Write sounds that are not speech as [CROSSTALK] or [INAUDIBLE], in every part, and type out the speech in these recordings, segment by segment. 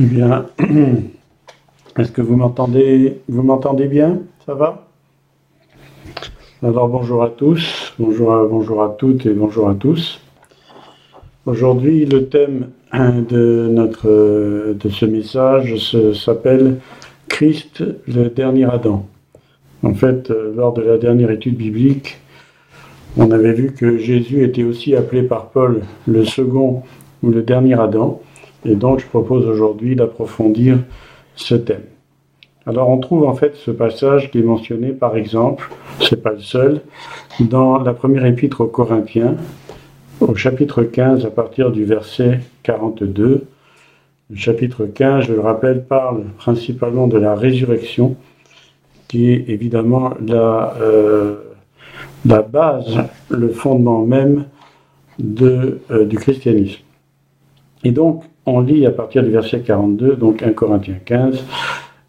Eh bien, [CLEARS THROAT] est-ce que vous m'entendez Vous m'entendez bien? Ça va? Alors bonjour à tous, bonjour à, bonjour à toutes et bonjour à tous. Aujourd'hui, le thème notre de ce message s'appelle Christ, le dernier Adam. En fait, lors de la dernière étude biblique, on avait vu que Jésus était aussi appelé par Paul le second ou le dernier Adam. Et donc, je propose aujourd'hui d'approfondir ce thème. Alors, on trouve en fait ce passage qui est mentionné, par exemple, c'est pas le seul, dans la première épître aux Corinthiens, au chapitre 15, à partir du verset 42. Le chapitre 15, je le rappelle, parle principalement de la résurrection, qui est évidemment la, euh, la base, le fondement même de, euh, du christianisme. Et donc, on lit à partir du verset 42, donc 1 Corinthiens 15,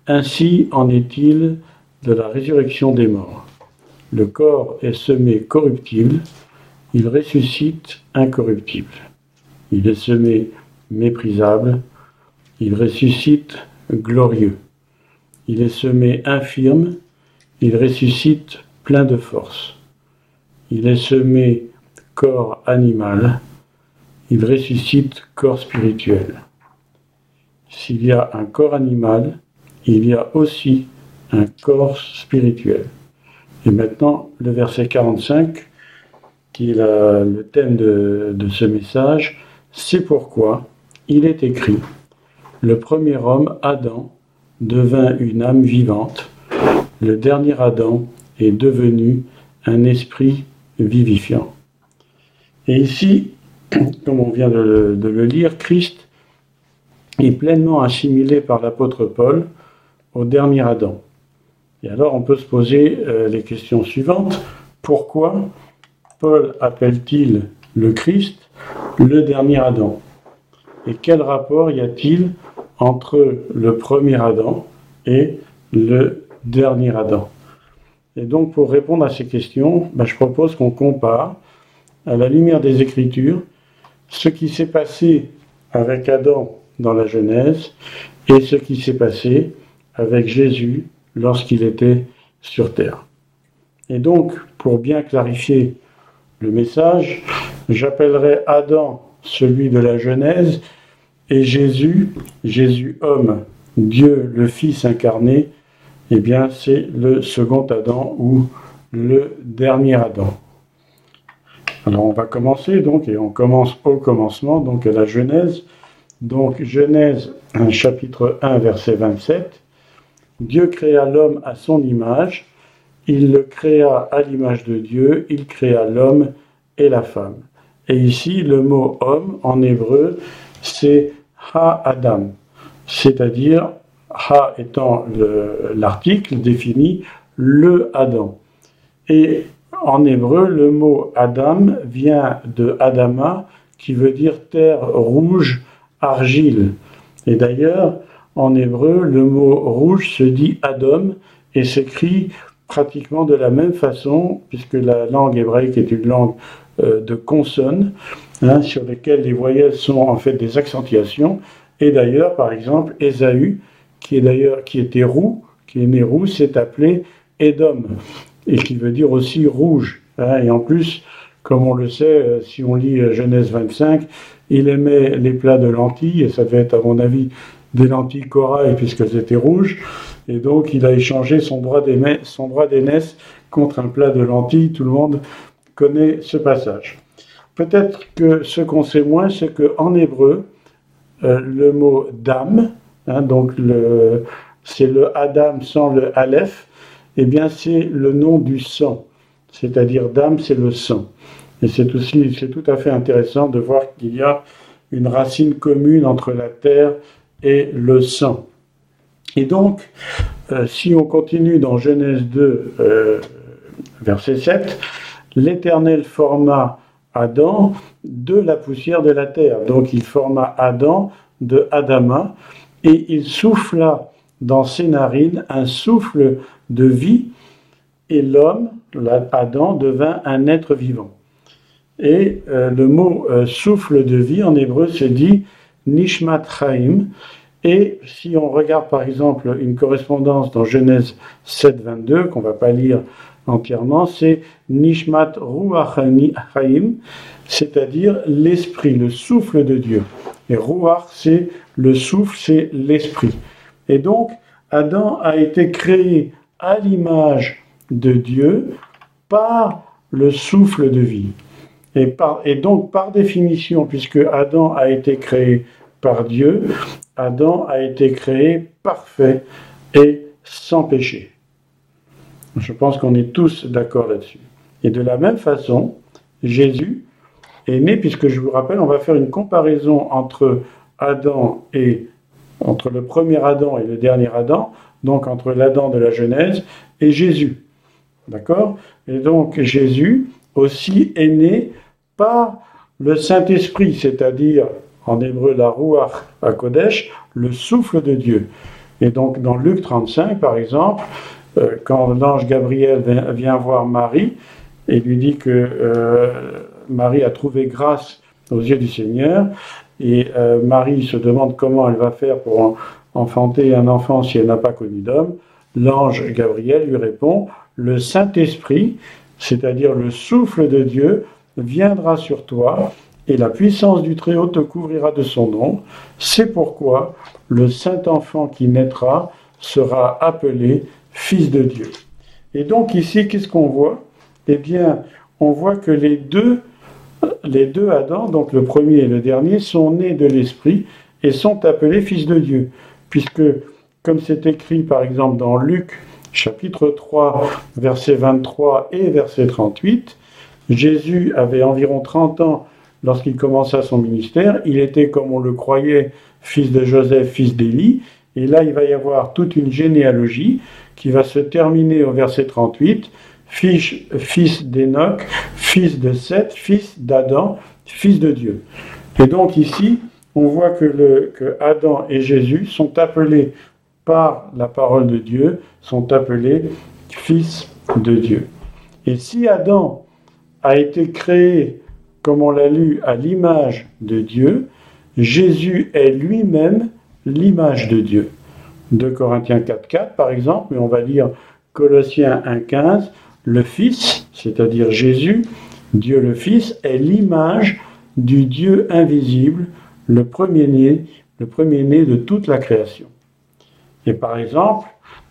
Ainsi en est-il de la résurrection des morts. Le corps est semé corruptible, il ressuscite incorruptible. Il est semé méprisable, il ressuscite glorieux. Il est semé infirme, il ressuscite plein de force. Il est semé corps animal, il ressuscite corps spirituel. S'il y a un corps animal, il y a aussi un corps spirituel. Et maintenant, le verset 45, qui est le thème de, de ce message, c'est pourquoi il est écrit, le premier homme, Adam, devint une âme vivante, le dernier Adam est devenu un esprit vivifiant. Et ici, comme on vient de le, lire, Christ est pleinement assimilé par l'apôtre Paul au dernier Adam. Et alors on peut se poser euh, les questions suivantes. Pourquoi Paul appelle-t-il le Christ le dernier Adam? Et quel rapport y a-t-il entre le premier Adam et le dernier Adam? Et donc pour répondre à ces questions, ben, je propose qu'on compare à la lumière des Écritures ce qui s'est passé avec Adam dans la Genèse et ce qui s'est passé avec Jésus lorsqu'il était sur terre. Et donc, pour bien clarifier le message, j'appellerai Adam celui de la Genèse et Jésus, Jésus homme, Dieu le Fils incarné, eh bien c'est le second Adam ou le dernier Adam. Alors on va commencer donc, et on commence au commencement, donc à la Genèse. Donc Genèse chapitre 1 verset 27. Dieu créa l'homme à son image, il le créa à l'image de Dieu, il créa l'homme et la femme. Et ici, le mot homme en hébreu, c'est ha-adam, c'est-à-dire ha étant l'article défini le Adam. Et en hébreu, le mot Adam vient de Adama, qui veut dire terre rouge, argile. Et d'ailleurs, en hébreu, le mot rouge se dit Adam et s'écrit pratiquement de la même façon, puisque la langue hébraïque est une langue euh, de consonnes, hein, sur lesquelles les voyelles sont en fait des accentuations. Et d'ailleurs, par exemple, Ésaü, qui est d'ailleurs qui était roux, qui est né roux, s'est appelé Edom et qui veut dire aussi rouge. Hein. et en plus, comme on le sait, euh, si on lit euh, Genèse 25, il aimait les plats de lentilles, et ça devait être à mon avis des lentilles corail puisqu'elles étaient rouges, et donc il a échangé son droit d'aînesse contre un plat de lentilles. Tout le monde connaît ce passage. Peut-être que ce qu'on sait moins, c'est qu'en hébreu, euh, le mot dame, hein, donc c'est le Adam sans le Aleph, eh bien c'est le nom du sang, c'est-à-dire d'âme, c'est le sang. Et c'est aussi, c'est tout à fait intéressant de voir qu'il y a une racine commune entre la terre et le sang. Et donc, euh, si on continue dans Genèse 2, euh, verset 7, l'Éternel forma Adam de la poussière de la terre. Donc il forma Adam de Adama et il souffla dans ses narines un souffle de vie, et l'homme, Adam, devint un être vivant. Et euh, le mot euh, souffle de vie en hébreu se dit Nishmat Chaim, Et si on regarde par exemple une correspondance dans Genèse 7, 22, qu'on ne va pas lire entièrement, c'est Nishmat Ruach Haim, c'est-à-dire l'esprit, le souffle de Dieu. Et Ruach, c'est le souffle, c'est l'esprit. Et donc, Adam a été créé à l'image de Dieu par le souffle de vie. Et, donc, par définition, puisque Adam a été créé par Dieu, Adam a été créé parfait et sans péché. Je pense qu'on est tous d'accord là-dessus. Et de la même façon, Jésus est né, puisque je vous rappelle, on va faire une comparaison entre Adam et entre le premier Adam et le dernier Adam, donc entre l'Adam de la Genèse et Jésus. D'accord? Et donc Jésus aussi est né par le Saint-Esprit, c'est-à-dire en hébreu la Ruach à Kodesh, le souffle de Dieu. Et donc dans Luc 35, par exemple, euh, quand l'ange Gabriel vient voir Marie et lui dit que euh, Marie a trouvé grâce aux yeux du Seigneur, et euh, Marie se demande comment elle va faire pour enfanter un enfant si elle n'a pas connu d'homme, l'ange Gabriel lui répond, le Saint-Esprit, c'est-à-dire le souffle de Dieu, viendra sur toi et la puissance du Très-Haut te couvrira de son nom. C'est pourquoi le Saint-Enfant qui naîtra sera appelé Fils de Dieu. Et donc ici, qu'est-ce qu'on voit? Eh bien, on voit que les deux, les deux Adam, donc le premier et le dernier, sont nés de l'Esprit et sont appelés Fils de Dieu. Puisque, comme c'est écrit par exemple dans Luc chapitre 3, verset 23 et verset 38, Jésus avait environ 30 ans lorsqu'il commença son ministère. Il était, comme on le croyait, fils de Joseph, fils d'Élie. Et là, il va y avoir toute une généalogie qui va se terminer au verset 38. Fils, fils d'Enoch, fils de Seth, fils d'Adam, fils de Dieu. Et donc ici, on voit que, que Adam et Jésus sont appelés par la parole de Dieu, sont appelés fils de Dieu. Et si Adam a été créé comme on l'a lu, à l'image de Dieu, Jésus est lui-même l'image de Dieu. 2 Corinthiens 4.4 par exemple, mais on va lire Colossiens 1.15, le Fils, c'est-à-dire Jésus, Dieu le Fils, est l'image du Dieu invisible, le premier-né, le premier-né de toute la création. Et par exemple,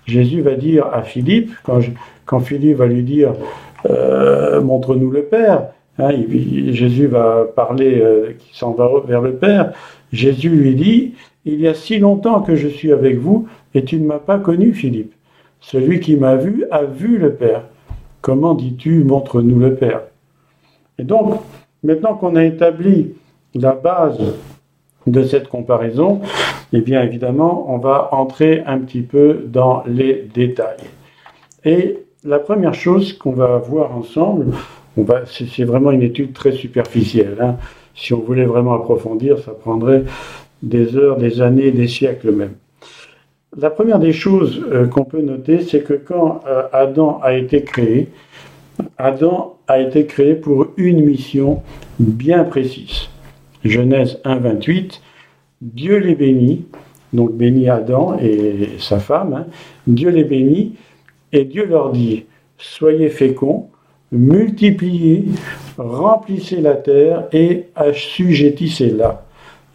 Jésus va dire à Philippe, quand, Philippe va lui dire euh, Montre-nous le Père, Hein, Jésus va parler, euh, qui s'en va vers le Père. Jésus lui dit, il y a si longtemps que je suis avec vous et tu ne m'as pas connu, Philippe. Celui qui m'a vu a vu le Père. Comment dis-tu, montre-nous le Père? Et donc, maintenant qu'on a établi la base de cette comparaison, eh bien évidemment, on va entrer un petit peu dans les détails. Et la première chose qu'on va voir ensemble, c'est vraiment une étude très superficielle. Hein. Si on voulait vraiment approfondir, ça prendrait des heures, des années, des siècles même. La première des choses euh, qu'on peut noter, c'est que quand euh, Adam a été créé, Adam a été créé pour une mission bien précise. Genèse 1, 28, Dieu les bénit, donc bénit Adam et sa femme, hein. Dieu les bénit, et Dieu leur dit, soyez féconds, multipliez, remplissez la terre et assujettissez-la,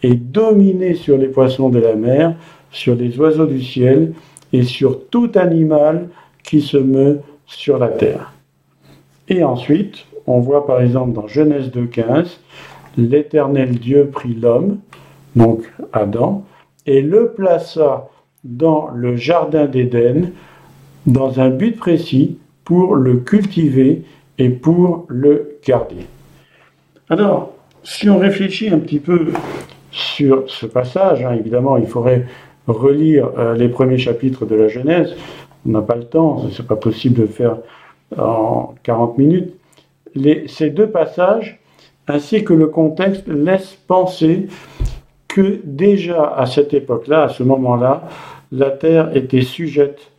et dominez sur les poissons de la mer, sur les oiseaux du ciel et sur tout animal qui se meut sur la terre. Et ensuite, on voit par exemple dans Genèse 2.15, l'Éternel Dieu prit l'homme, donc Adam, et le plaça dans le jardin d'Éden dans un but précis pour le cultiver et pour le garder. Alors, si on réfléchit un petit peu sur ce passage, hein, évidemment, il faudrait relire euh, les premiers chapitres de la Genèse. On n'a pas le temps, ce n'est pas possible de faire en 40 minutes. ces deux passages, ainsi que le contexte, laissent penser que déjà à cette époque-là, à ce moment-là, la terre était sujette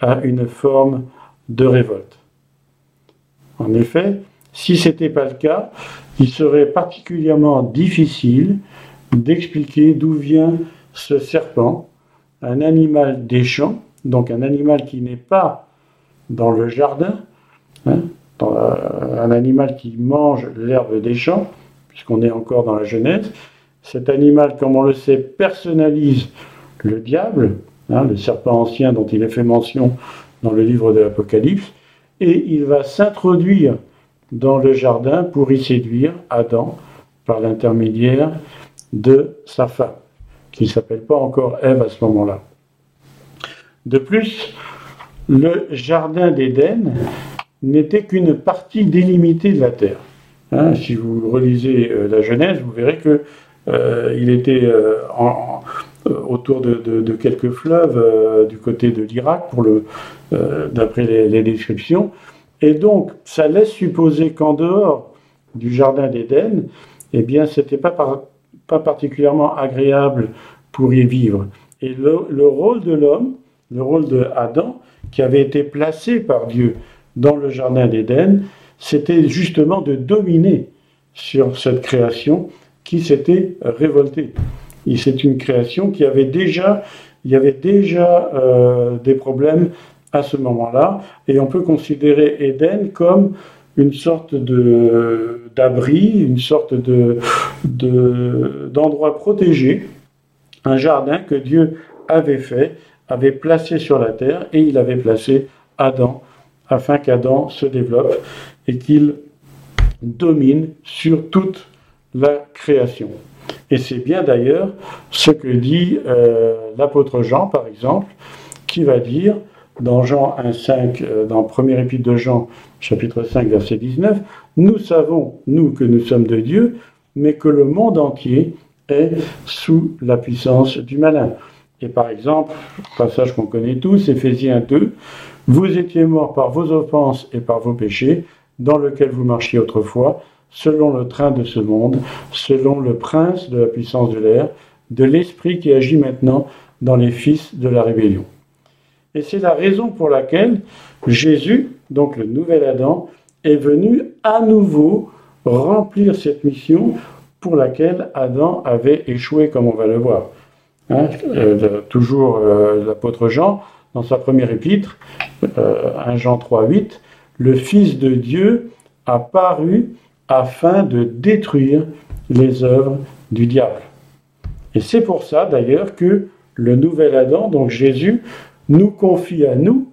à une forme de révolte. En effet, si ce n'était pas le cas, il serait particulièrement difficile d'expliquer d'où vient ce serpent, un animal des champs, donc un animal qui n'est pas dans le jardin, hein, un animal qui mange l'herbe des champs, puisqu'on est encore dans la Genèse. Cet animal, comme on le sait, personnalise le diable, hein, le serpent ancien dont il est fait mention dans le livre de l'Apocalypse, et il va s'introduire dans le jardin pour y séduire Adam par l'intermédiaire de sa femme, qui ne s'appelle pas encore Ève à ce moment-là. De plus, le jardin d'Éden n'était qu'une partie délimitée de la terre. Hein, si vous relisez euh, la Genèse, vous verrez que euh, il était euh, autour de, quelques fleuves du côté de l'Irak, d'après les, descriptions. Et donc, ça laisse supposer qu'en dehors du jardin d'Éden, eh bien, c'était pas, pas particulièrement agréable pour y vivre. Et le rôle de l'homme, le rôle de Adam, qui avait été placé par Dieu dans le Jardin d'Éden, c'était justement de dominer sur cette création qui s'était révoltée. C'est une création qui avait déjà, il y avait déjà euh, des problèmes à ce moment-là, et on peut considérer Éden comme une sorte de d'abri, une sorte de d'endroit protégé, un jardin que Dieu avait fait, avait placé sur la terre, et il avait placé Adam afin qu'Adam se développe et qu'il domine sur toute la création. Et c'est bien d'ailleurs ce que dit euh, l'apôtre Jean, par exemple, qui va dire dans Jean 1,5, euh, dans le premier épître de Jean, chapitre 5, verset 19, Nous savons, nous, que nous sommes de Dieu, mais que le monde entier est sous la puissance du malin. Et par exemple, passage qu'on connaît tous, Éphésiens 2, vous étiez morts par vos offenses et par vos péchés, dans lesquels vous marchiez autrefois, selon le train de ce monde, selon le prince de la puissance de l'air, de l'esprit qui agit maintenant dans les fils de la rébellion. Et c'est la raison pour laquelle Jésus, donc le nouvel Adam, est venu à nouveau remplir cette mission pour laquelle Adam avait échoué, comme on va le voir. Hein, euh, toujours euh, l'apôtre Jean, dans sa première épître, 1 euh, Jean 3, 8, le Fils de Dieu a paru afin de détruire les œuvres du diable. Et c'est pour ça d'ailleurs que le nouvel Adam, donc Jésus, nous confie à nous,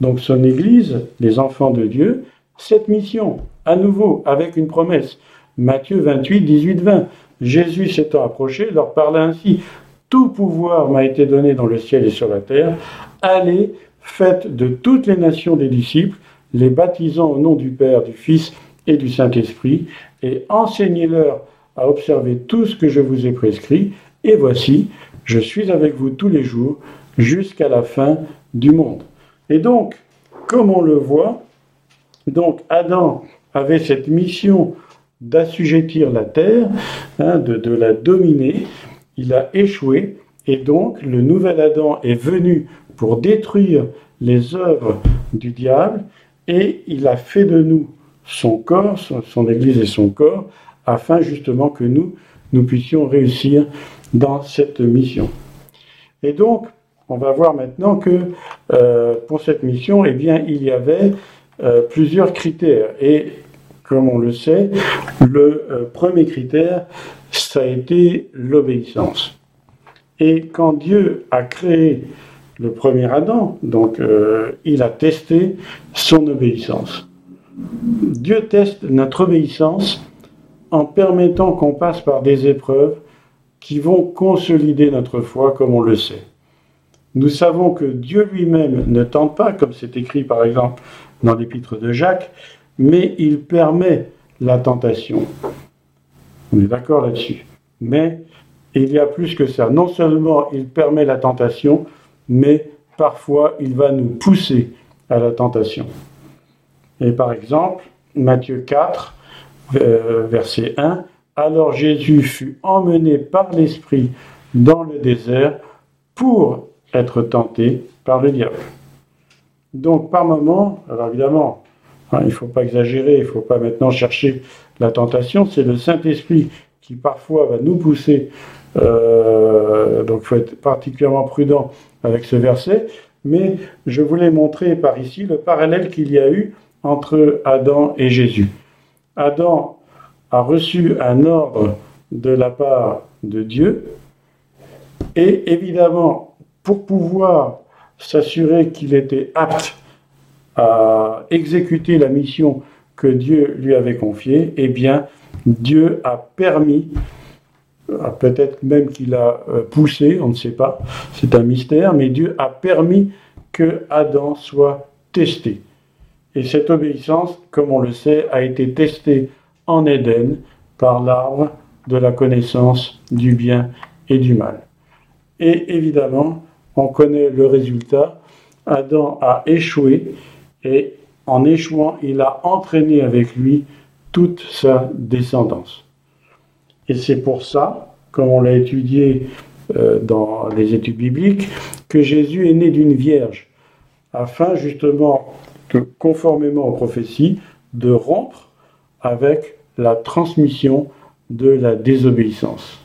donc son Église, les enfants de Dieu, cette mission, à nouveau, avec une promesse. Matthieu 28, 18, 20. Jésus s'étant approché, leur parla ainsi. Tout pouvoir m'a été donné dans le ciel et sur la terre. Allez, faites de toutes les nations des disciples, les baptisant au nom du Père, du Fils et du Saint-Esprit, et enseignez-leur à observer tout ce que je vous ai prescrit. Et voici, je suis avec vous tous les jours jusqu'à la fin du monde. Et donc, comme on le voit, donc Adam avait cette mission d'assujettir la terre, hein, de la dominer, il a échoué et donc le nouvel Adam est venu pour détruire les œuvres du diable et il a fait de nous son corps, son, Église et son corps, afin justement que nous, nous puissions réussir dans cette mission. Et donc, on va voir maintenant que euh, pour cette mission, eh il y avait euh, plusieurs critères. Et comme on le sait, le euh, premier critère, ça a été l'obéissance. Et quand Dieu a créé le premier Adam, donc il a testé son obéissance. Dieu teste notre obéissance en permettant qu'on passe par des épreuves qui vont consolider notre foi comme on le sait. Nous savons que Dieu lui-même ne tente pas, comme c'est écrit par exemple dans l'épître de Jacques, mais il permet la tentation. On est d'accord là-dessus. Mais il y a plus que ça. Non seulement il permet la tentation, mais parfois il va nous pousser à la tentation. Et par exemple, Matthieu 4, euh, verset 1, Alors Jésus fut emmené par l'Esprit dans le désert pour être tenté par le diable. Donc par moment, alors évidemment, hein, il ne faut pas exagérer, il ne faut pas maintenant chercher la tentation, c'est le Saint-Esprit qui parfois va nous pousser, euh, donc il faut être particulièrement prudent avec ce verset, mais je voulais montrer par ici le parallèle qu'il y a eu entre Adam et Jésus. Adam a reçu un ordre de la part de Dieu, et évidemment, pour pouvoir s'assurer qu'il était apte à exécuter la mission que Dieu lui avait confiée, eh bien, Dieu a permis, peut-être même qu'il a euh, poussé, on ne sait pas, c'est un mystère, mais Dieu a permis que Adam soit testé. Et cette obéissance, comme on le sait, a été testée en Éden par l'arbre de la connaissance du bien et du mal. Et évidemment, on connaît le résultat. Adam a échoué et en échouant, il a entraîné avec lui toute sa descendance. Et c'est pour ça, comme on l'a étudié euh, dans les études bibliques, que Jésus est né d'une vierge, afin justement, conformément aux prophéties, de rompre avec la transmission de la désobéissance.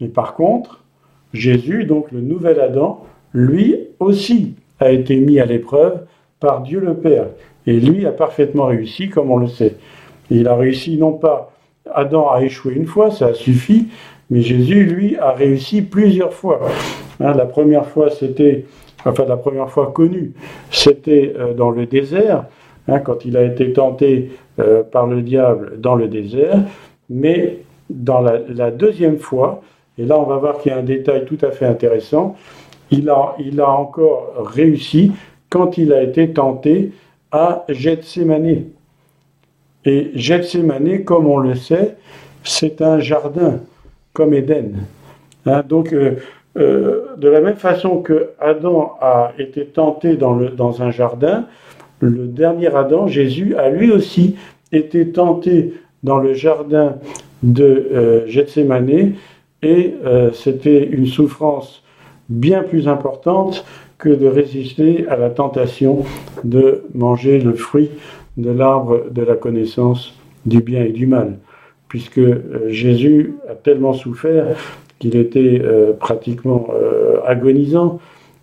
Et par contre, Jésus, donc le nouvel Adam, lui aussi a été mis à l'épreuve par Dieu le Père. Et lui a parfaitement réussi, comme on le sait. il a réussi non pas, Adam a échoué une fois, ça a suffi, mais Jésus, lui, a réussi plusieurs fois. Hein, la première fois, c'était, enfin la première fois connue, c'était euh, dans le désert, hein, quand il a été tenté euh, par le diable dans le désert, mais dans la deuxième fois, et là, on va voir qu'il y a un détail tout à fait intéressant. Il a, il a encore réussi quand il a été tenté à Gethsemane. Et Gethsemane, comme on le sait, c'est un jardin, comme Éden. Hein, donc, euh, euh, de la même façon que Adam a été tenté dans, le, dans un jardin, le dernier Adam, Jésus, a lui aussi été tenté dans le jardin de euh, Gethsemane et euh, c'était une souffrance bien plus importante que de résister à la tentation de manger le fruit de l'arbre de la connaissance du bien et du mal, puisque euh, Jésus a tellement souffert qu'il était euh, pratiquement agonisant,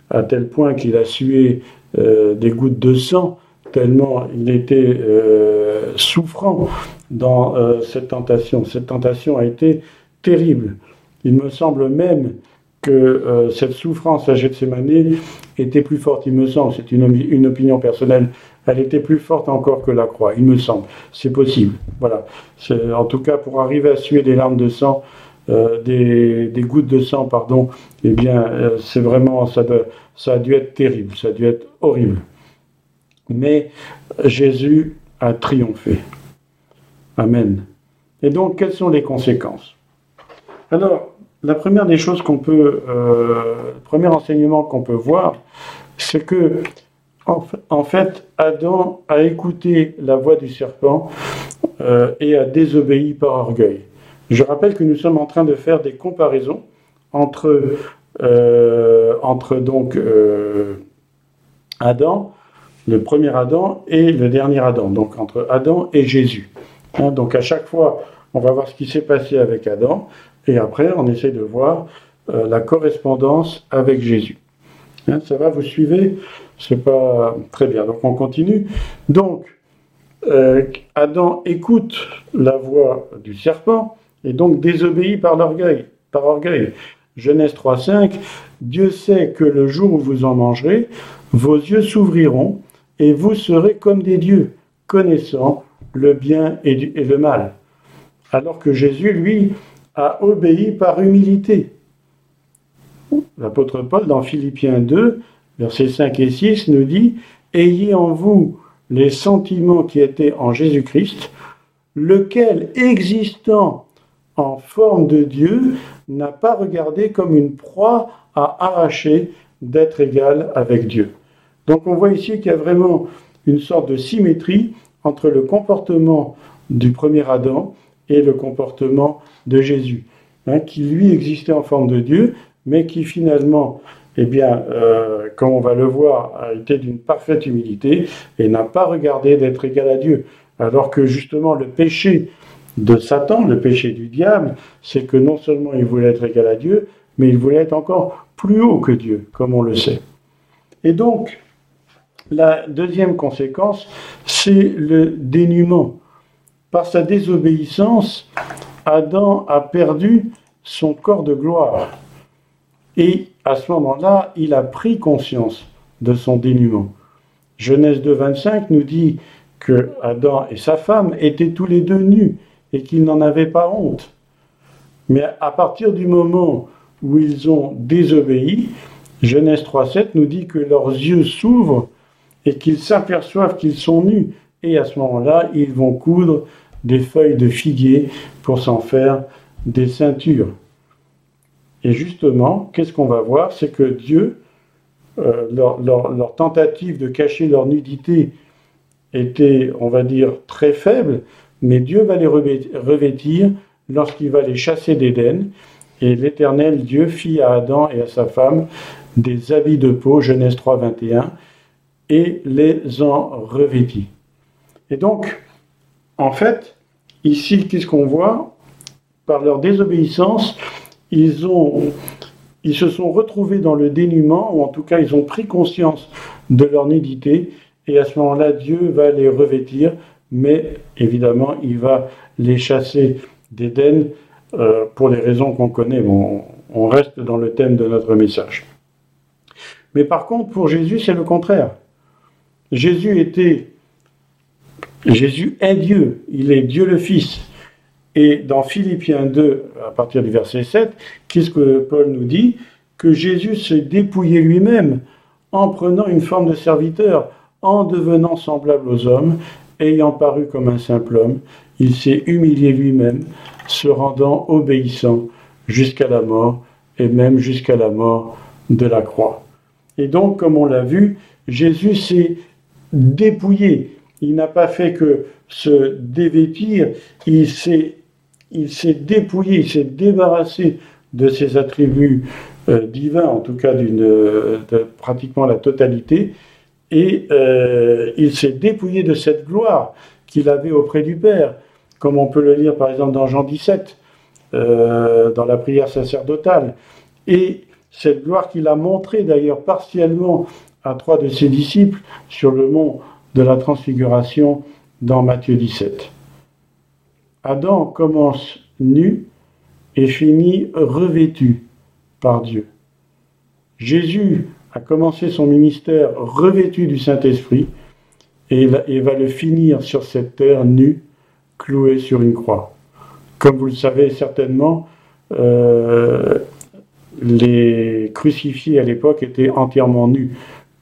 à tel point qu'il a sué des gouttes de sang, tellement il était souffrant dans cette tentation. Cette tentation a été terrible. Il me semble même que euh, cette souffrance à Gethsemane était plus forte, il me semble, c'est une, opinion personnelle, elle était plus forte encore que la croix, il me semble. C'est possible. Voilà. En tout cas, pour arriver à suer des larmes de sang, euh, des, gouttes de sang, pardon, eh bien, euh, c'est vraiment, ça, ça a dû être terrible, ça a dû être horrible. Mais Jésus a triomphé. Amen. Et donc, quelles sont les conséquences? Alors, la première des choses qu'on peut, euh, le premier enseignement qu'on peut voir, c'est que en, fait, Adam a écouté la voix du serpent euh, et a désobéi par orgueil. Je rappelle que nous sommes en train de faire des comparaisons entre, euh, entre donc Adam, le premier Adam, et le dernier Adam, donc entre Adam et Jésus. Hein, donc à chaque fois, on va voir ce qui s'est passé avec Adam. Et après, on essaie de voir euh, la correspondance avec Jésus. Hein, ça va, vous suivez? C'est pas très bien. Donc on continue. Donc, euh, Adam écoute la voix du serpent et donc désobéit par l'orgueil. Par orgueil. Genèse 3.5, Dieu sait que le jour où vous en mangerez, vos yeux s'ouvriront et vous serez comme des dieux, connaissant le bien et le mal. Alors que Jésus, lui, a obéi par humilité. L'apôtre Paul, dans Philippiens 2, versets 5 et 6, nous dit Ayez en vous les sentiments qui étaient en Jésus-Christ, lequel, existant en forme de Dieu, n'a pas regardé comme une proie à arracher d'être égal avec Dieu. Donc on voit ici qu'il y a vraiment une sorte de symétrie entre le comportement du premier Adam et le comportement de Jésus, hein, qui lui existait en forme de Dieu, mais qui finalement, eh bien, euh, comme on va le voir, a été d'une parfaite humilité et n'a pas regardé d'être égal à Dieu, alors que justement le péché de Satan, le péché du diable, c'est que non seulement il voulait être égal à Dieu, mais il voulait être encore plus haut que Dieu, comme on le sait. Et donc, la deuxième conséquence, c'est le dénuement. Par sa désobéissance, Adam a perdu son corps de gloire. Et à ce moment-là, il a pris conscience de son dénuement. Genèse 2, 25 nous dit que Adam et sa femme étaient tous les deux nus et qu'ils n'en avaient pas honte. Mais à partir du moment où ils ont désobéi, Genèse 3.7 nous dit que leurs yeux s'ouvrent et qu'ils s'aperçoivent qu'ils sont nus. Et à ce moment-là, ils vont coudre des feuilles de figuier pour s'en faire des ceintures. Et justement, qu'est-ce qu'on va voir? C'est que Dieu, euh, leur, tentative de cacher leur nudité était, on va dire, très faible, mais Dieu va les revêtir lorsqu'il va les chasser d'Éden. Et l'Éternel Dieu fit à Adam et à sa femme des habits de peau, Genèse 3, 21, et les en revêtit. Et donc, en fait, ici, qu'est-ce qu'on voit? Par leur désobéissance, ils, ont, ils se sont retrouvés dans le dénuement, ou en tout cas, ils ont pris conscience de leur nudité, et à ce moment-là, Dieu va les revêtir, mais évidemment, il va les chasser d'Éden euh, pour les raisons qu'on connaît. Bon, on reste dans le thème de notre message. Mais par contre, pour Jésus, c'est le contraire. Jésus était, Jésus est Dieu, il est Dieu le Fils. Et dans Philippiens 2, à partir du verset 7, qu'est-ce que Paul nous dit? Que Jésus s'est dépouillé lui-même en prenant une forme de serviteur, en devenant semblable aux hommes, ayant paru comme un simple homme, il s'est humilié lui-même, se rendant obéissant jusqu'à la mort, et même jusqu'à la mort de la croix. Et donc, comme on l'a vu, Jésus s'est dépouillé. Il n'a pas fait que se dévêtir, il s'est, il s'est dépouillé, il s'est débarrassé de ses attributs euh, divins, en tout cas d'une, de pratiquement la totalité, et euh, il s'est dépouillé de cette gloire qu'il avait auprès du Père, comme on peut le lire par exemple dans Jean 17, euh, dans la prière sacerdotale. Et cette gloire qu'il a montrée d'ailleurs partiellement à trois de ses disciples sur le mont de la transfiguration dans Matthieu 17. Adam commence nu et finit revêtu par Dieu. Jésus a commencé son ministère revêtu du Saint-Esprit et, va le finir sur cette terre nue, cloué sur une croix. Comme vous le savez certainement, euh, les crucifiés à l'époque étaient entièrement nus.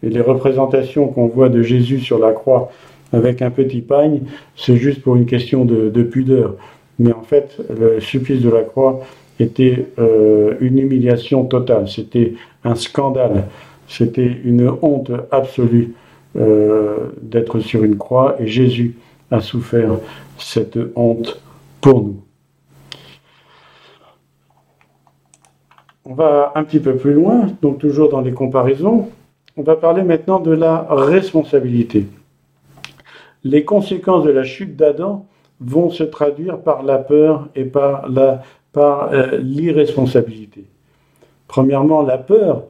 Et les représentations qu'on voit de Jésus sur la croix avec un petit pagne, c'est juste pour une question de, pudeur. Mais en fait, le supplice de la croix était euh, une humiliation totale, c'était un scandale, c'était une honte absolue euh, d'être sur une croix, et Jésus a souffert cette honte pour nous. On va un petit peu plus loin, donc toujours dans les comparaisons. On va parler maintenant de la responsabilité. Les conséquences de la chute d'Adam vont se traduire par la peur et par euh, l'irresponsabilité. Premièrement, la peur,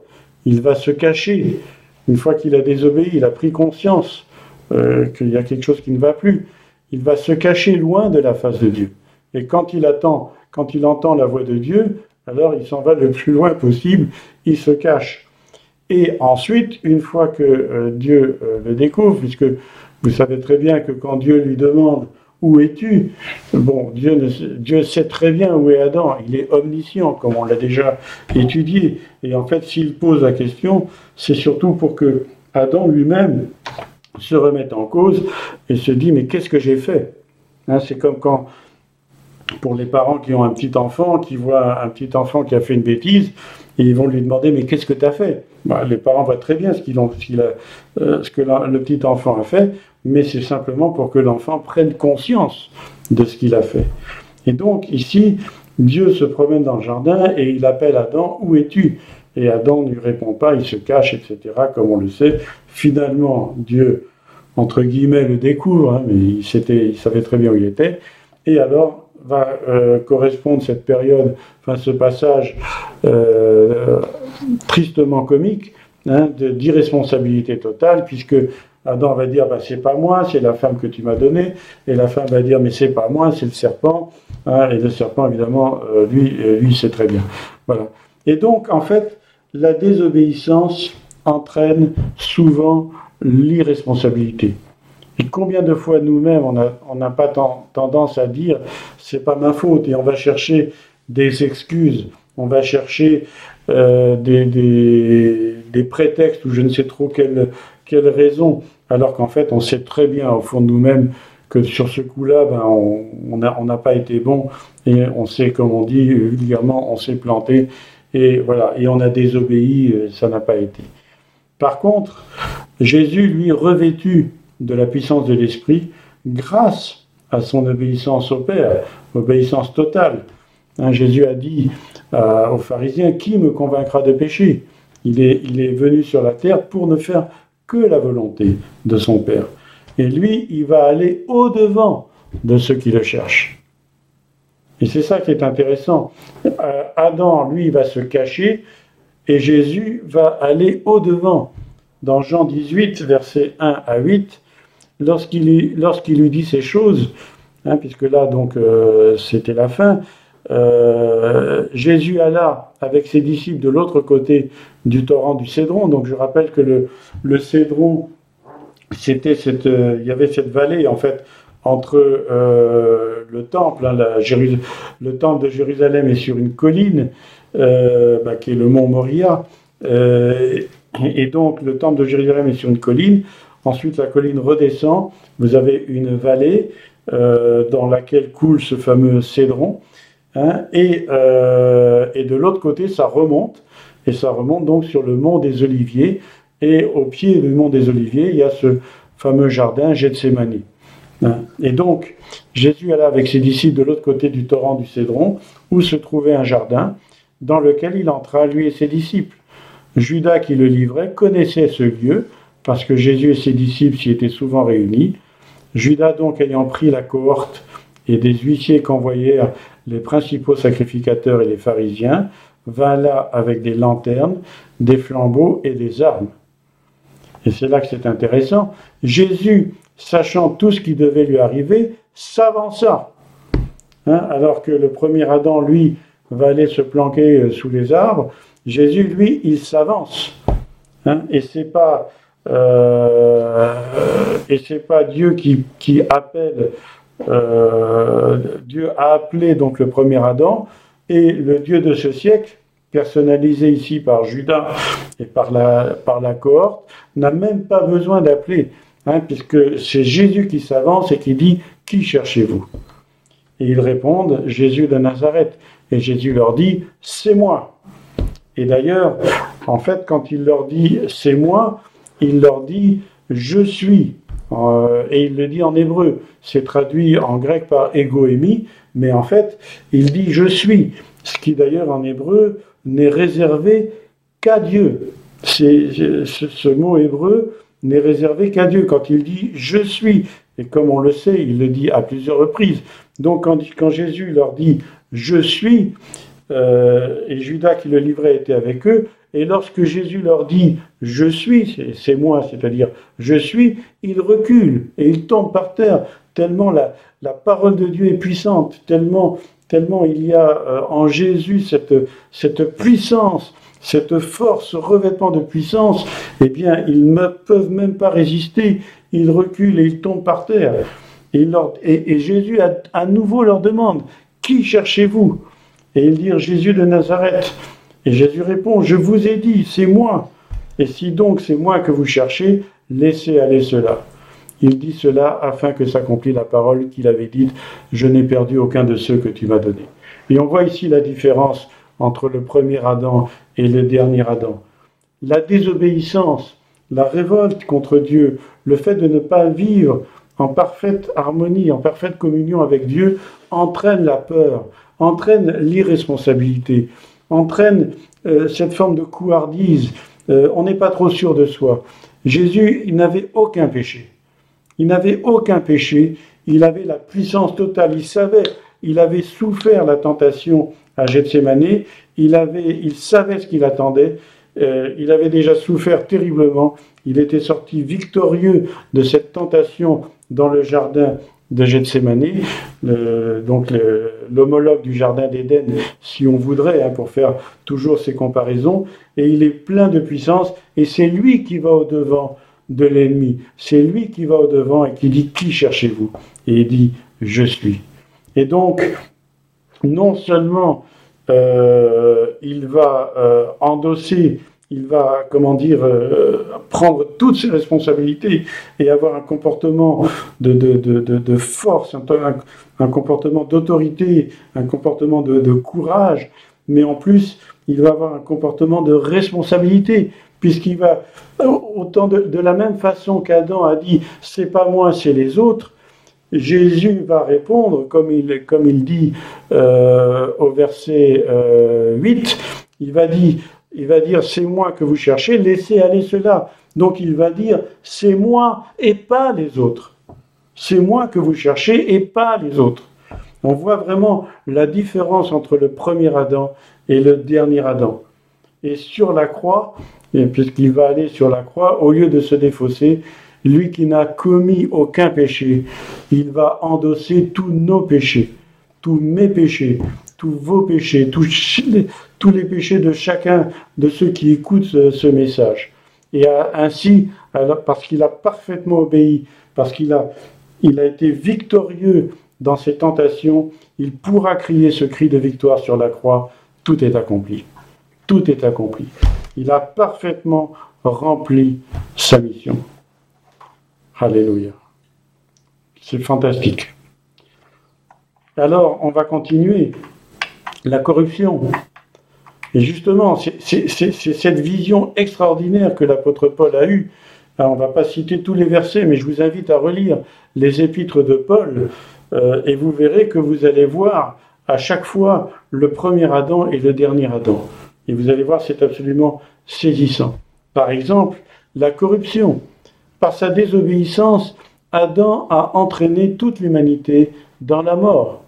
il va se cacher. Une fois qu'il a désobéi, il a pris conscience euh, qu'il y a quelque chose qui ne va plus. Il va se cacher loin de la face de Dieu. Et quand il attend, quand il entend la voix de Dieu, alors il s'en va le plus loin possible, il se cache. Et ensuite, une fois que euh, Dieu euh, le découvre, puisque vous savez très bien que quand Dieu lui demande où es-tu? Bon, Dieu, sait très bien où est Adam, il est omniscient, comme on l'a déjà étudié. Et en fait, s'il pose la question, c'est surtout pour que Adam lui-même se remette en cause et se dit, mais qu'est-ce que j'ai fait? Hein, C'est comme quand pour les parents qui ont un petit enfant, qui voient un petit enfant qui a fait une bêtise, et ils vont lui demander mais qu'est-ce que tu as fait? Bah, Les parents voient très bien ce, qu'il euh, ce que le petit enfant a fait, mais c'est simplement pour que l'enfant prenne conscience de ce qu'il a fait. Et donc ici, Dieu se promène dans le jardin et il appelle Adam, où es-tu? Et Adam ne lui répond pas, il se cache, etc., comme on le sait. Finalement, Dieu, entre guillemets, le découvre, hein, mais il, il savait très bien où il était. Et alors, va euh, correspondre cette période, enfin ce passage euh, tristement comique, hein, d'irresponsabilité totale, puisque Adam va dire bah, c'est pas moi, c'est la femme que tu m'as donnée, et la femme va dire mais c'est pas moi, c'est le serpent, hein, et le serpent évidemment euh, lui lui c'est très bien. Voilà. Et donc en fait la désobéissance entraîne souvent l'irresponsabilité. Et combien de fois nous-mêmes on n'a pas tendance à dire c'est pas ma faute et on va chercher des excuses, on va chercher euh, des, prétextes ou je ne sais trop quelle, quelle raison, alors qu'en fait on sait très bien au fond de nous-mêmes que sur ce coup-là, ben, on n'a on pas été bon et on sait, comme on dit vulgairement, on s'est planté et voilà, et on a désobéi, euh, ça n'a pas été. Par contre, Jésus, lui, revêtu de la puissance de l'Esprit, grâce à son obéissance au Père, obéissance totale. Hein, Jésus a dit euh, aux pharisiens, qui me convaincra de péché? Il est, venu sur la terre pour ne faire que la volonté de son Père. Et lui, il va aller au-devant de ceux qui le cherchent. Et c'est ça qui est intéressant. Euh, Adam, lui, va se cacher et Jésus va aller au-devant. Dans Jean 18, versets 1 à 8, lorsqu'il lui dit ces choses, hein, puisque là, donc, euh, c'était la fin, euh, Jésus alla avec ses disciples de l'autre côté du torrent du Cédron. Donc, je rappelle que le, Cédron, cette, il y avait cette vallée, en fait, entre euh, le temple, hein, le temple de Jérusalem est sur une colline, euh, bah, qui est le mont Moria, euh, et donc le temple de Jérusalem est sur une colline. Ensuite, la colline redescend, vous avez une vallée dans laquelle coule ce fameux cédron, hein, et, et de l'autre côté, ça remonte, et ça remonte donc sur le mont des Oliviers, et au pied du mont des Oliviers, il y a ce fameux jardin Gethsemane. Hein. Et donc, Jésus alla avec ses disciples de l'autre côté du torrent du Cédron, où se trouvait un jardin, dans lequel il entra, lui et ses disciples. Judas, qui le livrait, connaissait ce lieu, parce que Jésus et ses disciples s'y étaient souvent réunis. Judas, donc, ayant pris la cohorte et des huissiers qu'envoyèrent les principaux sacrificateurs et les pharisiens, vint là avec des lanternes, des flambeaux et des armes. Et c'est là que c'est intéressant. Jésus sachant tout ce qui devait lui arriver, s'avança. Hein, alors que le premier Adam, lui, va aller se planquer euh, sous les arbres, Jésus, lui, il s'avance. Hein, et c'est pas euh, et c'est pas Dieu qui, qui appelle. Euh, Dieu a appelé donc le premier Adam et le Dieu de ce siècle, personnalisé ici par Judas et par la, par la cohorte, n'a même pas besoin d'appeler. Hein, puisque c'est Jésus qui s'avance et qui dit Qui cherchez-vous? Et ils répondent Jésus de Nazareth. Et Jésus leur dit C'est moi. Et d'ailleurs, en fait, quand il leur dit C'est moi, il leur dit Je suis. Euh, et il le dit en hébreu. C'est traduit en grec par égoémie, mais en fait, il dit Je suis. Ce qui d'ailleurs en hébreu n'est réservé qu'à Dieu. Ce mot hébreu n'est réservé qu'à Dieu. Quand il dit je suis, et comme on le sait, il le dit à plusieurs reprises. Donc quand, quand Jésus leur dit je suis, euh, et Judas qui le livrait était avec eux, et lorsque Jésus leur dit je suis, c'est moi, c'est-à-dire je suis, ils reculent et ils tombent par terre, tellement la, parole de Dieu est puissante, tellement, il y a euh, en Jésus cette, puissance cette force, ce revêtement de puissance, eh bien, ils ne peuvent même pas résister. Ils reculent et ils tombent par terre. Et, Jésus à, nouveau leur demande Qui cherchez-vous? Et ils disent Jésus de Nazareth. Et Jésus répond Je vous ai dit, c'est moi. Et si donc c'est moi que vous cherchez, laissez aller cela. Il dit cela afin que s'accomplisse la parole qu'il avait dite Je n'ai perdu aucun de ceux que tu m'as donnés. Et on voit ici la différence entre le premier Adam et le dernier Adam. La désobéissance, la révolte contre Dieu, le fait de ne pas vivre en parfaite harmonie, en parfaite communion avec Dieu, entraîne la peur, entraîne l'irresponsabilité, entraîne euh, cette forme de couardise. Euh, on n'est pas trop sûr de soi. Jésus, il n'avait aucun péché. Il n'avait aucun péché. Il avait la puissance totale. Il savait il avait souffert la tentation à Gethsemane, il, avait, il savait ce qu'il attendait, euh, il avait déjà souffert terriblement, il était sorti victorieux de cette tentation dans le jardin de Gethsemane, donc l'homologue du jardin d'Éden, si on voudrait, hein, pour faire toujours ces comparaisons, et il est plein de puissance, et c'est lui qui va au-devant de l'ennemi, c'est lui qui va au-devant et qui dit, qui cherchez-vous? Et il dit, je suis. Et donc, non seulement euh, il va euh, endosser, il va, comment dire, euh, prendre toutes ses responsabilités et avoir un comportement de, force, un, comportement d'autorité, un comportement de, courage, mais en plus, il va avoir un comportement de responsabilité, puisqu'il va, autant de, la même façon qu'Adam a dit, c'est pas moi, c'est les autres, Jésus va répondre, comme il, comme il dit euh, au verset 8, euh, il va dire, il va dire c'est moi que vous cherchez, laissez aller cela. Donc il va dire c'est moi et pas les autres. C'est moi que vous cherchez et pas les autres. On voit vraiment la différence entre le premier Adam et le dernier Adam. Et sur la croix, puisqu'il va aller sur la croix, au lieu de se défausser, lui qui n'a commis aucun péché, il va endosser tous nos péchés, tous mes péchés, tous vos péchés, tous les, péchés de chacun de ceux qui écoutent ce, message. Et ainsi, parce qu'il a parfaitement obéi, parce qu'il a, a été victorieux dans ses tentations, il pourra crier ce cri de victoire sur la croix, tout est accompli. Tout est accompli. Il a parfaitement rempli sa mission. Alléluia. C'est fantastique. Alors, on va continuer. La corruption. Et justement, c'est cette vision extraordinaire que l'apôtre Paul a eue. on ne va pas citer tous les versets, mais je vous invite à relire les épîtres de Paul, euh, et vous verrez que vous allez voir à chaque fois le premier Adam et le dernier Adam. Et vous allez voir, c'est absolument saisissant. Par exemple, la corruption. Par sa désobéissance, Adam a entraîné toute l'humanité dans la mort.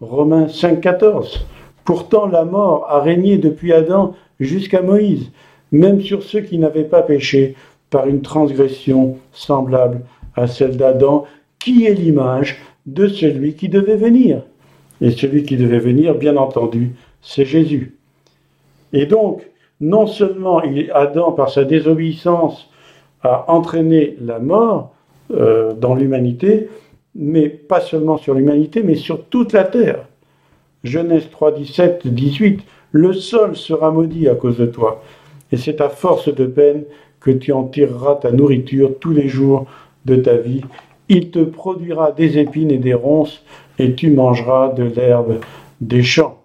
Romains 5,14. Pourtant, la mort a régné depuis Adam jusqu'à Moïse, même sur ceux qui n'avaient pas péché par une transgression semblable à celle d'Adam, qui est l'image de celui qui devait venir. Et celui qui devait venir, bien entendu, c'est Jésus. Et donc, non seulement Adam, par sa désobéissance, a entraîné la mort euh, dans l'humanité, mais pas seulement sur l'humanité, mais sur toute la terre. Genèse 3, 17, 18, le sol sera maudit à cause de toi, et c'est à force de peine que tu en tireras ta nourriture tous les jours de ta vie. Il te produira des épines et des ronces, et tu mangeras de l'herbe des champs.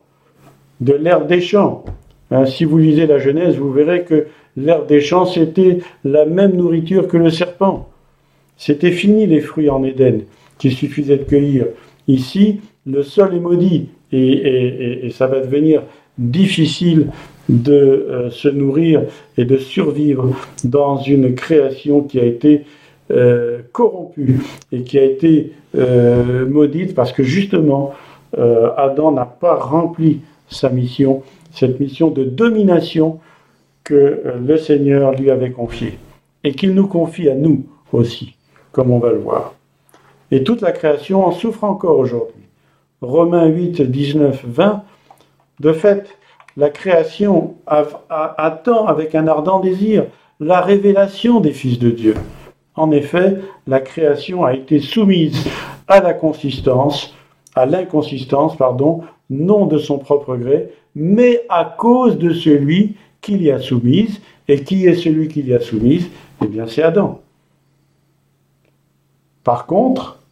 De l'herbe des champs. Hein, si vous lisez la Genèse, vous verrez que l'herbe des champs, c'était la même nourriture que le serpent. C'était fini les fruits en Éden qu'il suffisait de cueillir. Ici, le sol est maudit et, ça va devenir difficile de euh, se nourrir et de survivre dans une création qui a été euh, corrompue et qui a été euh, maudite parce que justement, Adam n'a pas rempli sa mission, cette mission de domination que le Seigneur lui avait confié et qu'il nous confie à nous aussi, comme on va le voir. Et toute la création en souffre encore aujourd'hui. Romains 8, 19, 20. De fait, la création attend avec un ardent désir la révélation des fils de Dieu. En effet, la création a été soumise à la consistance, à l'inconsistance, pardon, non de son propre gré, mais à cause de celui qui l'y a soumise. Et qui est celui qui l'y a soumise? Eh bien, c'est Adam. Par contre,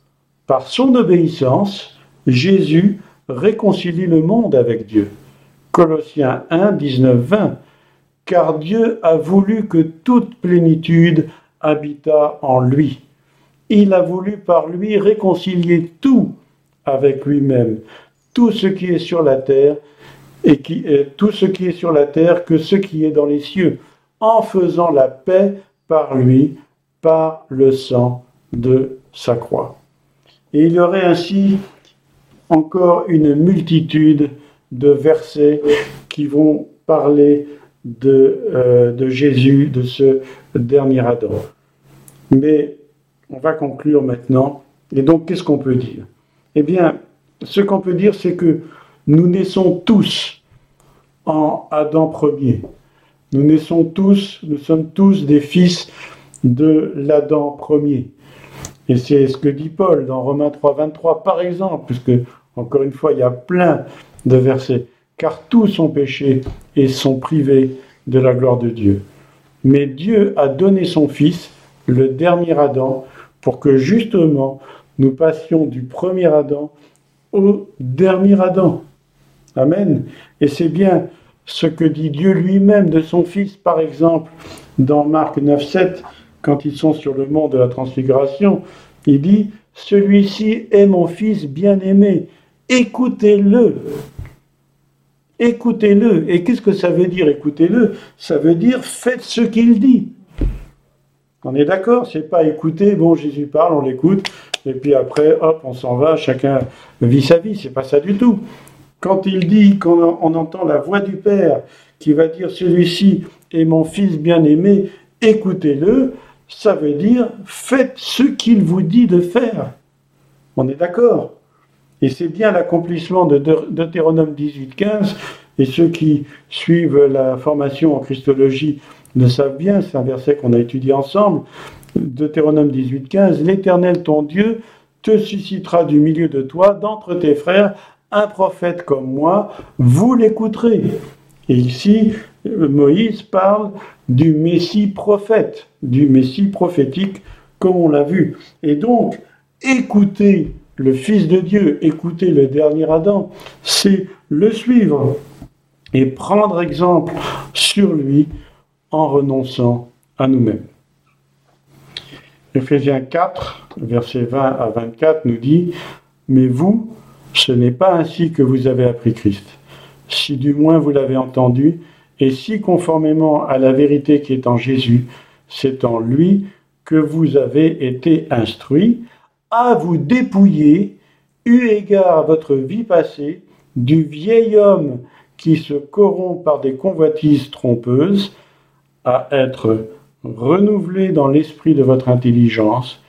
par son obéissance, Jésus réconcilie le monde avec Dieu. Colossiens 1, 19, 20. Car Dieu a voulu que toute plénitude habitât en lui. Il a voulu par lui réconcilier tout avec lui-même, tout ce qui est sur la terre et est tout ce qui est sur la terre que ce qui est dans les cieux, en faisant la paix par lui, par le sang de sa croix. Et il aurait ainsi encore une multitude de versets qui vont parler de, euh, de Jésus, de ce dernier Adam. Mais on va conclure maintenant. Et donc, qu'est-ce qu'on peut dire? Eh bien, ce qu'on peut dire, c'est que nous naissons tous en Adam premier. Nous naissons tous, nous sommes tous des fils de l'Adam premier. Et c'est ce que dit Paul dans Romains 3, 23, par exemple, puisque, encore une fois, il y a plein de versets. Car tous ont péché et sont privés de la gloire de Dieu. Mais Dieu a donné son Fils, le dernier Adam, pour que justement nous passions du premier Adam au dernier Adam. Amen. Et c'est bien ce que dit Dieu lui-même de son Fils, par exemple, dans Marc 9, 7, quand ils sont sur le mont de la transfiguration. Il dit, celui-ci est mon Fils bien-aimé, écoutez-le. Écoutez-le. Et qu'est-ce que ça veut dire, écoutez-le? Ça veut dire, faites ce qu'il dit. On est d'accord? C'est pas écouter, bon, Jésus parle, on l'écoute, et puis après, hop, on s'en va, chacun vit sa vie. C'est pas ça du tout. Quand il dit qu'on on entend la voix du Père qui va dire celui-ci est mon fils bien-aimé, écoutez-le, ça veut dire faites ce qu'il vous dit de faire. On est d'accord Et c'est bien l'accomplissement de Deutéronome 18.15, et ceux qui suivent la formation en Christologie le savent bien, c'est un verset qu'on a étudié ensemble, Deutéronome 18.15, l'Éternel ton Dieu te suscitera du milieu de toi, d'entre tes frères, un prophète comme moi, vous l'écouterez. Et ici, Moïse parle du Messie prophète, du Messie prophétique, comme on l'a vu. Et donc, écouter le Fils de Dieu, écouter le dernier Adam, c'est le suivre et prendre exemple sur lui en renonçant à nous-mêmes. Ephésiens 4, versets 20 à 24 nous dit, Mais vous, ce n'est pas ainsi que vous avez appris Christ, si du moins vous l'avez entendu, et si conformément à la vérité qui est en Jésus, c'est en lui que vous avez été instruits, à vous dépouiller, eu égard à votre vie passée, du vieil homme qui se corrompt par des convoitises trompeuses, à être renouvelé dans l'esprit de votre intelligence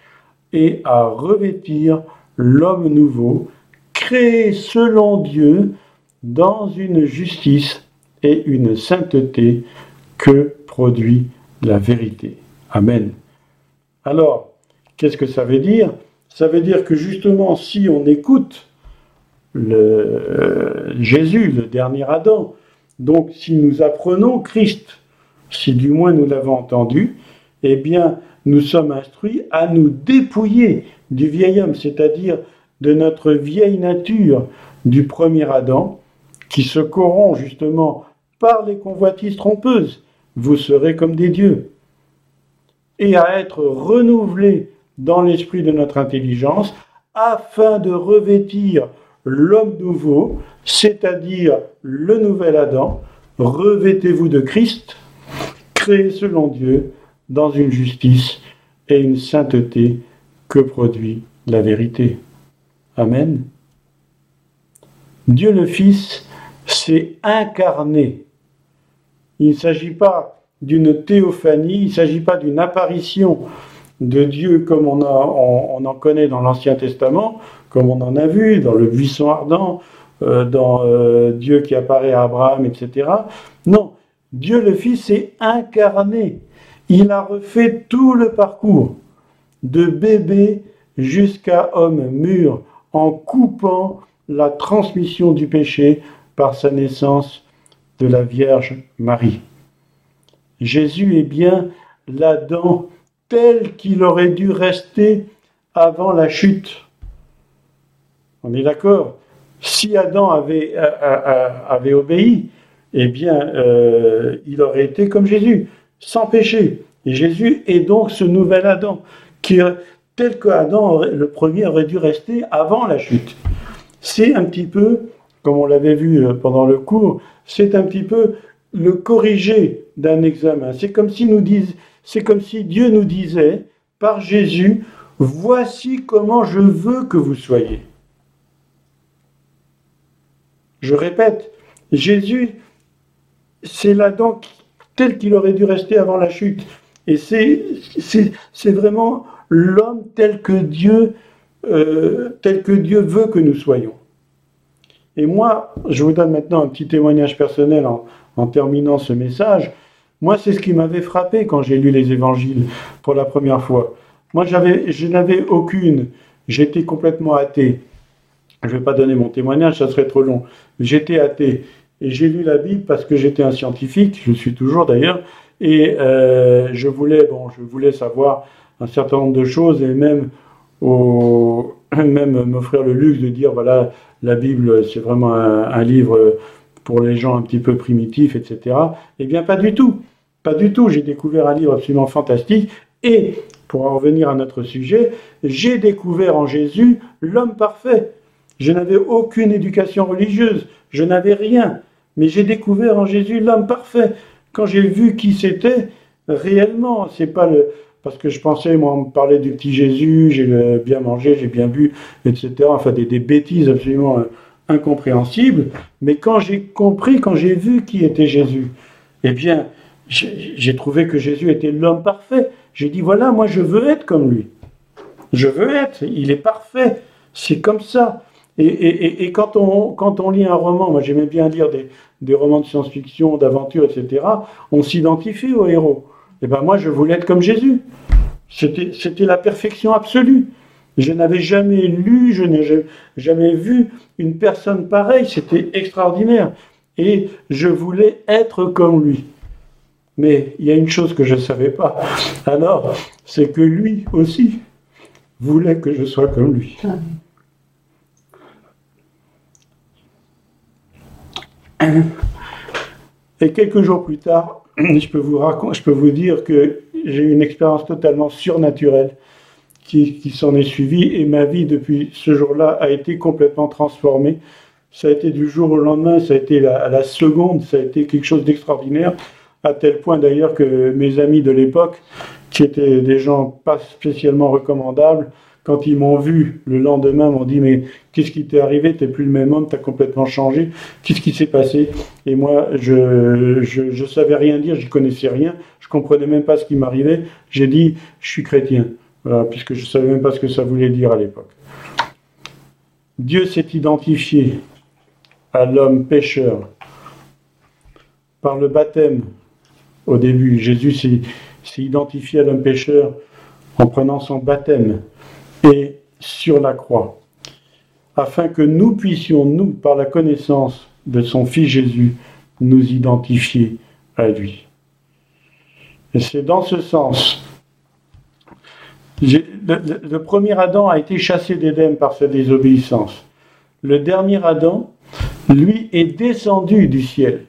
et à revêtir l'homme nouveau, créé selon Dieu dans une justice et une sainteté que produit la vérité. Amen. Alors, qu'est-ce que ça veut dire? Ça veut dire que justement, si on écoute euh, Jésus, le dernier Adam, donc si nous apprenons Christ, si du moins nous l'avons entendu, eh bien, nous sommes instruits à nous dépouiller du vieil homme, c'est-à-dire de notre vieille nature du premier Adam, qui se corrompt justement par les convoitises trompeuses. Vous serez comme des dieux. Et à être renouvelés dans l'esprit de notre intelligence, afin de revêtir l'homme nouveau, c'est-à-dire le nouvel Adam. Revêtez-vous de Christ, créé selon Dieu, dans une justice et une sainteté que produit la vérité. Amen. Dieu le Fils s'est incarné. Il ne s'agit pas d'une théophanie, il ne s'agit pas d'une apparition de Dieu comme on, en connaît dans l'Ancien Testament, comme on en a vu dans le buisson ardent, euh, dans euh, Dieu qui apparaît à Abraham, etc. Non, Dieu le Fils s'est incarné. Il a refait tout le parcours, de bébé jusqu'à homme mûr, en coupant la transmission du péché par sa naissance de la Vierge Marie. Jésus est bien l'Adam tel qu'il aurait dû rester avant la chute. On est d'accord Si Adam avait, euh, euh, euh, obéi, eh bien, il aurait été comme Jésus, sans péché. Et Jésus est donc ce nouvel Adam qui, tel que Adam, le premier, aurait dû rester avant la chute. C'est un petit peu, comme on l'avait vu euh, pendant le cours, c'est un petit peu le corriger d'un examen. C'est comme si Dieu nous disait par Jésus, voici comment je veux que vous soyez. Je répète, Jésus, c'est l'Adam tel qu'il aurait dû rester avant la chute. Et c'est vraiment l'homme euh, tel que Dieu veut que nous soyons. Et moi, je vous donne maintenant un petit témoignage personnel en, terminant ce message. Moi, c'est ce qui m'avait frappé quand j'ai lu les évangiles pour la première fois. Moi, je n'avais aucune, j'étais complètement athée. Je ne vais pas donner mon témoignage, ça serait trop long. J'étais athée. Et j'ai lu la Bible parce que j'étais un scientifique, je le suis toujours d'ailleurs, et euh, je voulais, bon, je voulais savoir un certain nombre de choses et même [COUGHS] même m'offrir le luxe de dire voilà, la Bible, c'est vraiment un, livre pour les gens un petit peu primitifs, etc. Eh bien, pas du tout. Pas du tout. J'ai découvert un livre absolument fantastique. Et, pour en revenir à notre sujet, j'ai découvert en Jésus l'homme parfait. Je n'avais aucune éducation religieuse. Je n'avais rien. Mais j'ai découvert en Jésus l'homme parfait. Quand j'ai vu qui c'était, réellement, c'est pas le, parce que je pensais, moi, on me parlait du petit Jésus, j'ai bien mangé, j'ai bien bu, etc. Enfin, des, bêtises absolument euh, incompréhensibles. Mais quand j'ai compris, quand j'ai vu qui était Jésus, eh bien, j'ai trouvé que Jésus était l'homme parfait. J'ai dit, voilà, moi, je veux être comme lui. Je veux être, il est parfait. C'est comme ça. Et, quand, on, lit un roman, moi j'aimais bien lire des, des romans de science-fiction, d'aventure, etc., on s'identifie au héros. Eh ben moi, je voulais être comme Jésus. C'était la perfection absolue. Je n'avais jamais lu, je n'ai jamais vu une personne pareille. C'était extraordinaire. Et je voulais être comme lui. Mais il y a une chose que je ne savais pas. Alors, c'est que lui aussi voulait que je sois comme lui. Et quelques jours plus tard, je peux vous, je peux vous dire que j'ai eu une expérience totalement surnaturelle qui, s'en est suivie et ma vie depuis ce jour-là a été complètement transformée. Ça a été du jour au lendemain, ça a été à la seconde, ça a été quelque chose d'extraordinaire, à tel point d'ailleurs que mes amis de l'époque, qui étaient des gens pas spécialement recommandables, quand ils m'ont vu le lendemain, m'ont dit mais qu'est-ce qui t'est arrivé? T'es plus le même homme, t'as complètement changé. Qu'est-ce qui s'est passé? Et moi, je, je, savais rien dire, j'y connaissais rien, je comprenais même pas ce qui m'arrivait. J'ai dit je suis chrétien, puisque je savais même pas ce que ça voulait dire à l'époque. Dieu s'est identifié à l'homme pécheur par le baptême au début. Jésus s'est identifié à l'homme pécheur en prenant son baptême et sur la croix, afin que nous puissions, nous, par la connaissance de son Fils Jésus, nous identifier à lui. Et c'est dans ce sens. Le, premier Adam a été chassé d'Éden par sa désobéissance. Le dernier Adam, lui, est descendu du ciel,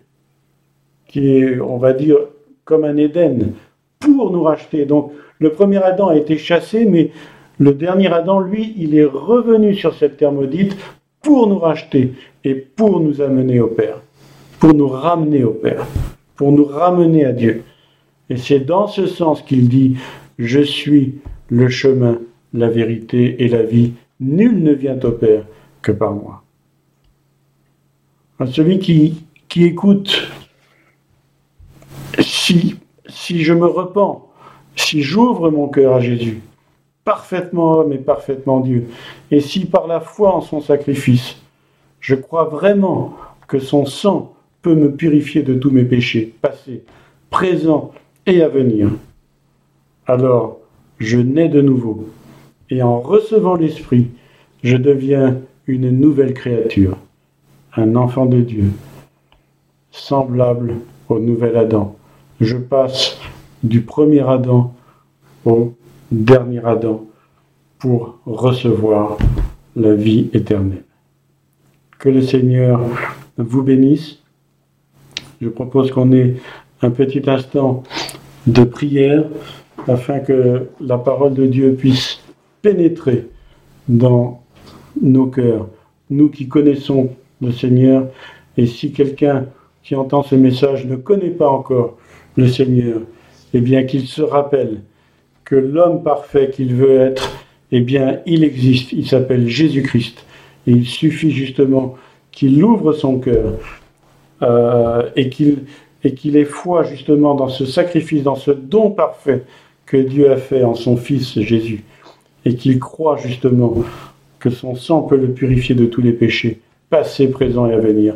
qui est, on va dire, comme un Éden, pour nous racheter. Donc, le premier Adam a été chassé, mais le dernier Adam, lui, il est revenu sur cette terre maudite pour nous racheter et pour nous amener au Père, pour nous ramener au Père, pour nous ramener à Dieu. Et c'est dans ce sens qu'il dit, je suis le chemin, la vérité et la vie. Nul ne vient au Père que par moi. Celui qui, écoute, si, si je me repens, si j'ouvre mon cœur à Jésus, parfaitement homme et parfaitement Dieu. Et si par la foi en son sacrifice, je crois vraiment que son sang peut me purifier de tous mes péchés, passés, présents et à venir, alors je nais de nouveau. Et en recevant l'Esprit, je deviens une nouvelle créature, un enfant de Dieu, semblable au nouvel Adam. Je passe du premier Adam au dernier Adam pour recevoir la vie éternelle. Que le Seigneur vous bénisse. Je propose qu'on ait un petit instant de prière afin que la parole de Dieu puisse pénétrer dans nos cœurs, nous qui connaissons le Seigneur. Et si quelqu'un qui entend ce message ne connaît pas encore le Seigneur, eh bien qu'il se rappelle que l'homme parfait qu'il veut être, eh bien, il existe, il s'appelle Jésus-Christ. Il suffit justement qu'il ouvre son cœur euh, et qu'il et qu'il ait foi justement dans ce sacrifice, dans ce don parfait que Dieu a fait en son Fils Jésus, et qu'il croit justement que son sang peut le purifier de tous les péchés, passés, présents et à venir.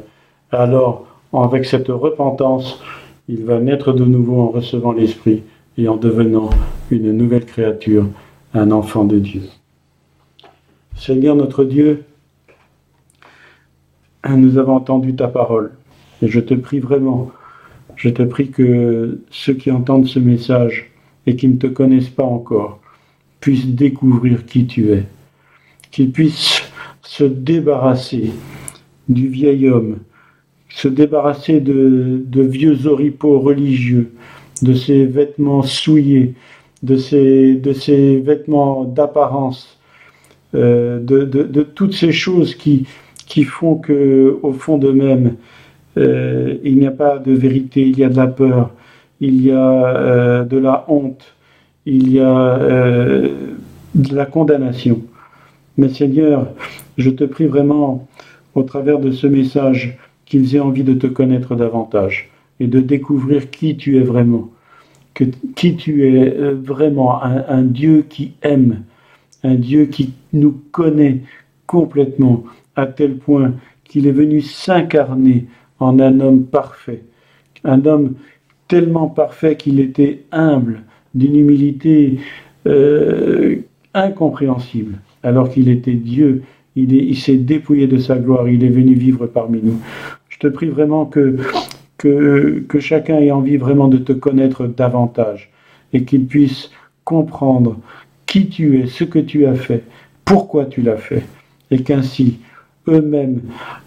Alors, avec cette repentance, il va naître de nouveau en recevant l'Esprit et en devenant une nouvelle créature, un enfant de Dieu. Seigneur notre Dieu, nous avons entendu ta parole et je te prie vraiment, je te prie que ceux qui entendent ce message et qui ne te connaissent pas encore puissent découvrir qui tu es, qu'ils puissent se débarrasser du vieil homme, se débarrasser de, vieux oripeaux religieux, de ces vêtements souillés, de ces, vêtements d'apparence, euh, de, toutes ces choses qui, qui font que, au fond d'eux-mêmes, euh, il n'y a pas de vérité, il y a de la peur, il y a euh, de la honte, il y a de la condamnation. Mais Seigneur, je te prie vraiment, au travers de ce message, qu'ils aient envie de te connaître davantage de découvrir qui tu es vraiment, que, qui tu es euh, vraiment, un, Dieu qui aime, un Dieu qui nous connaît complètement, à tel point qu'il est venu s'incarner en un homme parfait, un homme tellement parfait qu'il était humble, d'une humilité euh, incompréhensible, alors qu'il était Dieu, il s'est dépouillé de sa gloire, il est venu vivre parmi nous. Je te prie vraiment que, que, chacun ait envie vraiment de te connaître davantage et qu'il puisse comprendre qui tu es, ce que tu as fait, pourquoi tu l'as fait, et qu'ainsi eux-mêmes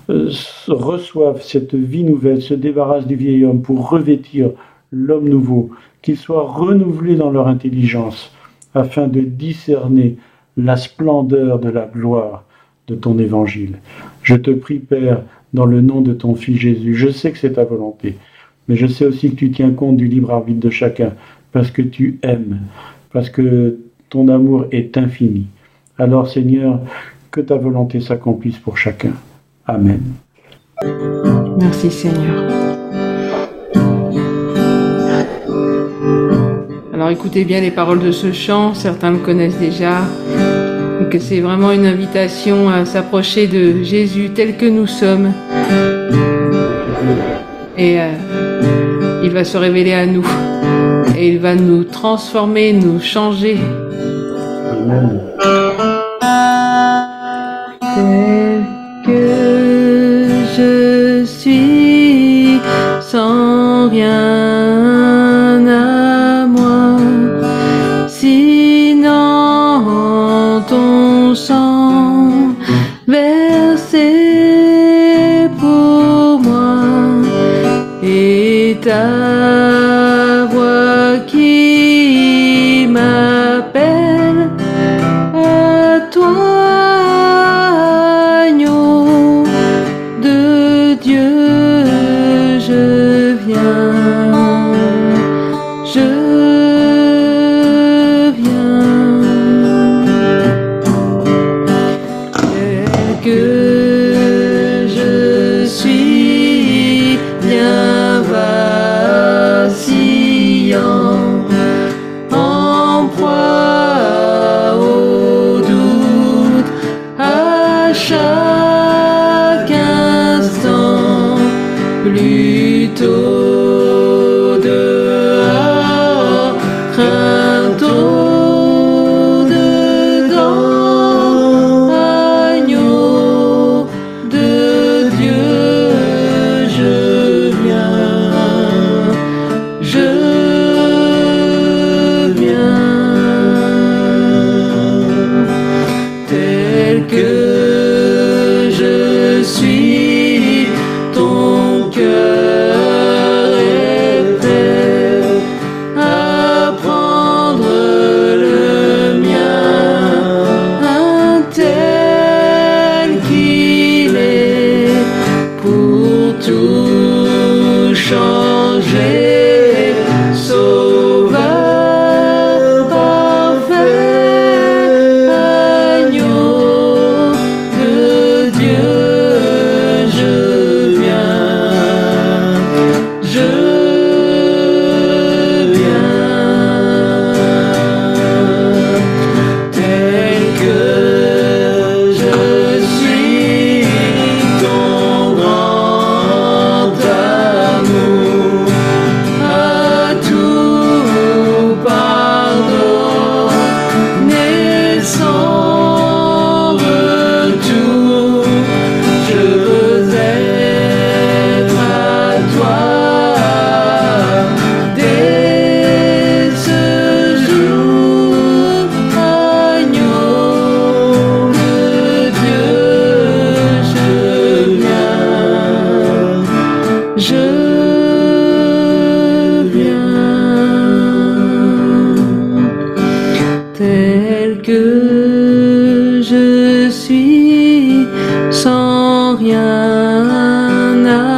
euh, reçoivent cette vie nouvelle, se débarrassent du vieil homme pour revêtir l'homme nouveau, qu'ils soient renouvelés dans leur intelligence afin de discerner la splendeur de la gloire de ton évangile. Je te prie, Père, dans le nom de ton Fils Jésus. Je sais que c'est ta volonté, mais je sais aussi que tu tiens compte du libre arbitre de chacun, parce que tu aimes, parce que ton amour est infini. Alors, Seigneur, que ta volonté s'accomplisse pour chacun. Amen. Merci, Seigneur. Alors écoutez bien les paroles de ce chant, certains le connaissent déjà que c'est vraiment une invitation à s'approcher de Jésus tel que nous sommes. Et euh, il va se révéler à nous et il va nous transformer, nous changer. Que je suis sans rien je suis sans rien